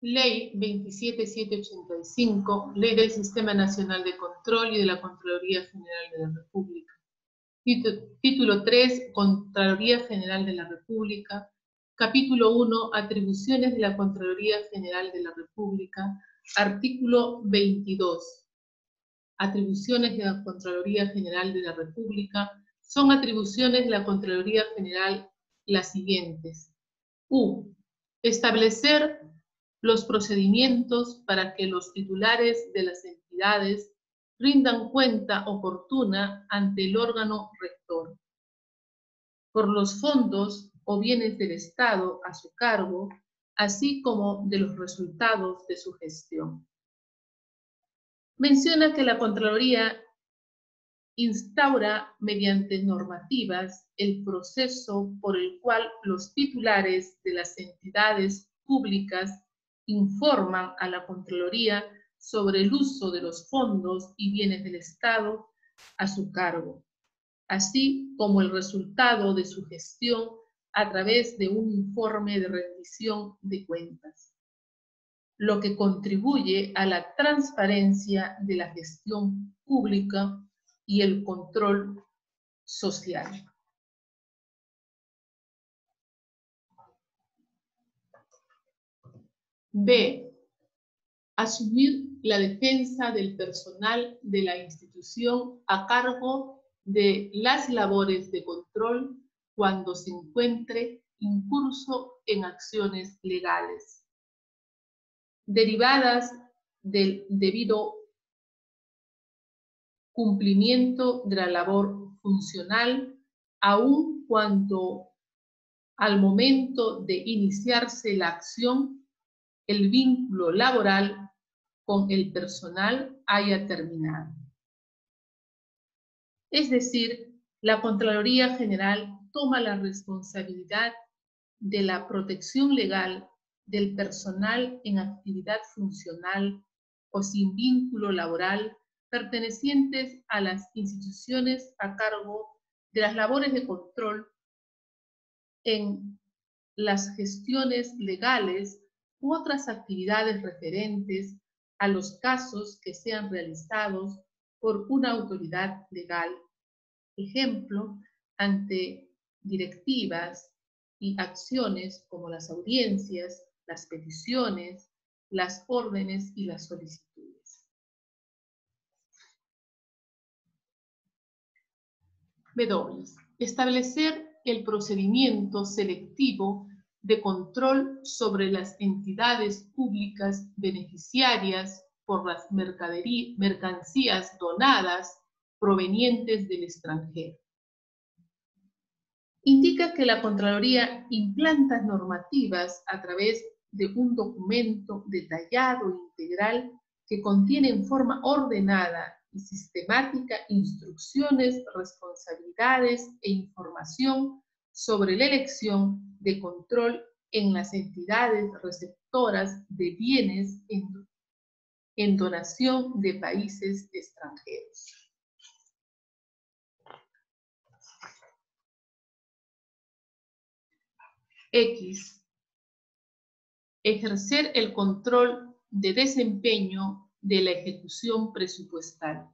Ley 27785, Ley del Sistema Nacional de Control y de la Contraloría General de la República. Título 3, Contraloría General de la República. Capítulo 1, Atribuciones de la Contraloría General de la República. Artículo 22. Atribuciones de la Contraloría General de la República. Son atribuciones de la Contraloría General las siguientes. U. Establecer los procedimientos para que los titulares de las entidades rindan cuenta oportuna ante el órgano rector. Por los fondos o bienes del Estado a su cargo, así como de los resultados de su gestión. Menciona que la Contraloría instaura mediante normativas el proceso por el cual los titulares de las entidades públicas informan a la Contraloría sobre el uso de los fondos y bienes del Estado a su cargo, así como el resultado de su gestión a través de un informe de rendición de cuentas, lo que contribuye a la transparencia de la gestión pública y el control social. B. Asumir la defensa del personal de la institución a cargo de las labores de control cuando se encuentre incurso en acciones legales derivadas del debido cumplimiento de la labor funcional, aun cuando al momento de iniciarse la acción el vínculo laboral con el personal haya terminado. Es decir, la Contraloría General toma la responsabilidad de la protección legal del personal en actividad funcional o sin vínculo laboral pertenecientes a las instituciones a cargo de las labores de control en las gestiones legales u otras actividades referentes a los casos que sean realizados por una autoridad legal. Ejemplo, ante directivas y acciones como las audiencias, las peticiones, las órdenes y las solicitudes. W. Establecer el procedimiento selectivo de control sobre las entidades públicas beneficiarias por las mercancías donadas provenientes del extranjero. Indica que la Contraloría implanta normativas a través de un documento detallado e integral que contiene en forma ordenada y sistemática instrucciones, responsabilidades e información sobre la elección de control en las entidades receptoras de bienes en, donación de países extranjeros. X. Ejercer el control de desempeño de la ejecución presupuestal.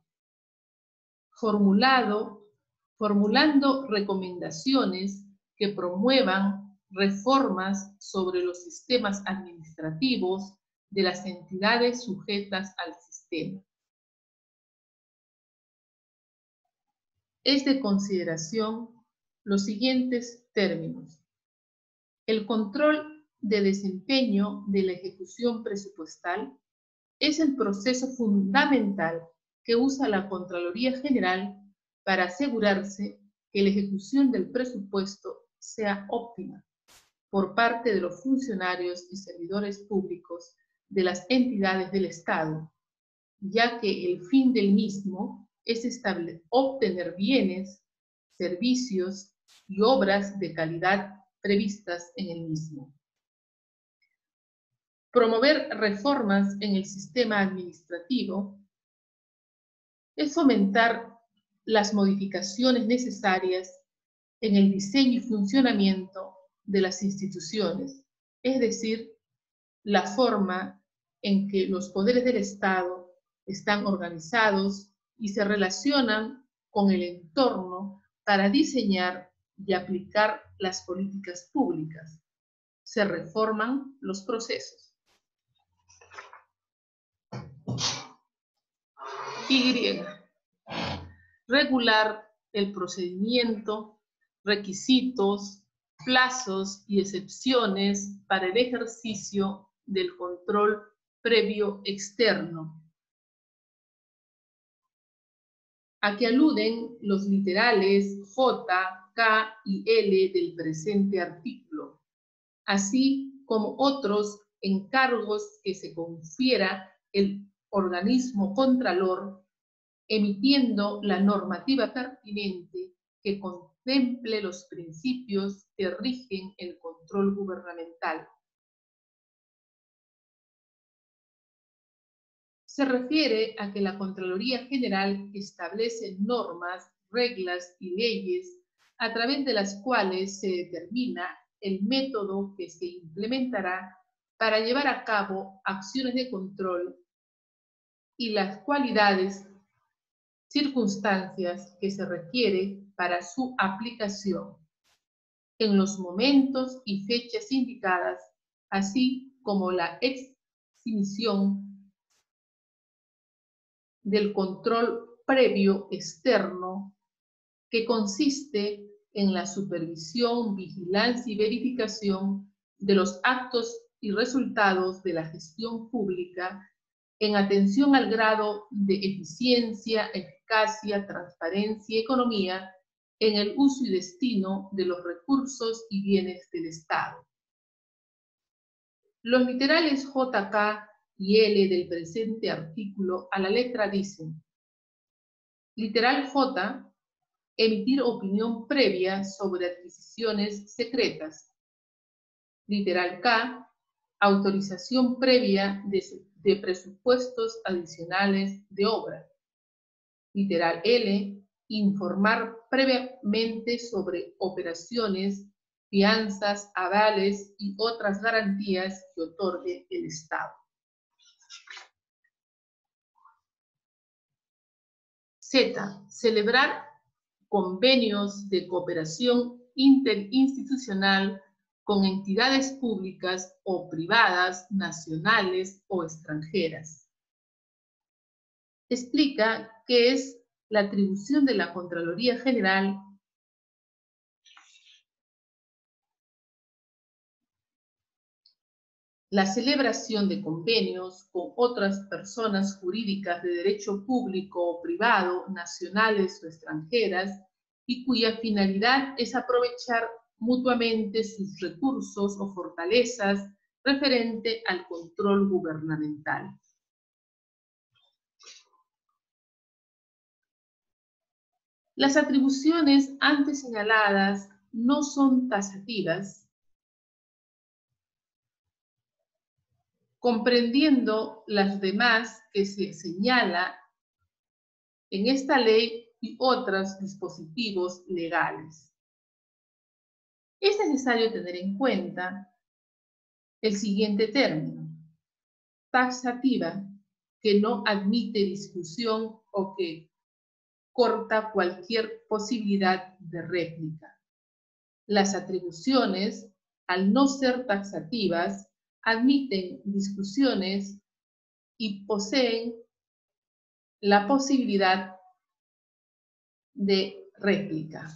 Formulado, formulando recomendaciones que promuevan reformas sobre los sistemas administrativos de las entidades sujetas al sistema. Es de consideración los siguientes términos. El control de desempeño de la ejecución presupuestal es el proceso fundamental que usa la Contraloría General para asegurarse que la ejecución del presupuesto sea óptima por parte de los funcionarios y servidores públicos de las entidades del Estado, ya que el fin del mismo es obtener bienes, servicios y obras de calidad previstas en el mismo. Promover reformas en el sistema administrativo es fomentar las modificaciones necesarias en el diseño y funcionamiento de las instituciones, es decir, la forma en que los poderes del Estado están organizados y se relacionan con el entorno para diseñar y aplicar las políticas públicas. Se reforman los procesos. Y. Regular el procedimiento, requisitos, plazos y excepciones para el ejercicio del control previo externo. A que aluden los literales J, K y L del presente artículo, así como otros encargos que se confiera el organismo contralor emitiendo la normativa pertinente que contemple los principios que rigen el control gubernamental. Se refiere a que la Contraloría General establece normas, reglas y leyes a través de las cuales se determina el método que se implementará para llevar a cabo acciones de control y las cualidades, circunstancias que se requiere para su aplicación en los momentos y fechas indicadas, así como la exhibición del control previo externo que consiste en la supervisión, vigilancia y verificación de los actos y resultados de la gestión pública en atención al grado de eficiencia, transparencia y economía en el uso y destino de los recursos y bienes del Estado. Los literales JK y L del presente artículo a la letra dicen, literal J, emitir opinión previa sobre adquisiciones secretas. Literal K, autorización previa de presupuestos adicionales de obra. Literal L, informar previamente sobre operaciones, fianzas, avales y otras garantías que otorgue el Estado. Z. Celebrar convenios de cooperación interinstitucional con entidades públicas o privadas, nacionales o extranjeras. Explica qué es la atribución de la Contraloría General la celebración de convenios con otras personas jurídicas de derecho público o privado, nacionales o extranjeras, y cuya finalidad es aprovechar mutuamente sus recursos o fortalezas referente al control gubernamental. Las atribuciones antes señaladas no son tasativas, comprendiendo las demás que se señala en esta ley y otros dispositivos legales. Es necesario tener en cuenta el siguiente término, taxativa, que no admite discusión o que corta cualquier posibilidad de réplica. Las atribuciones, al no ser taxativas, admiten discusiones y poseen la posibilidad de réplica.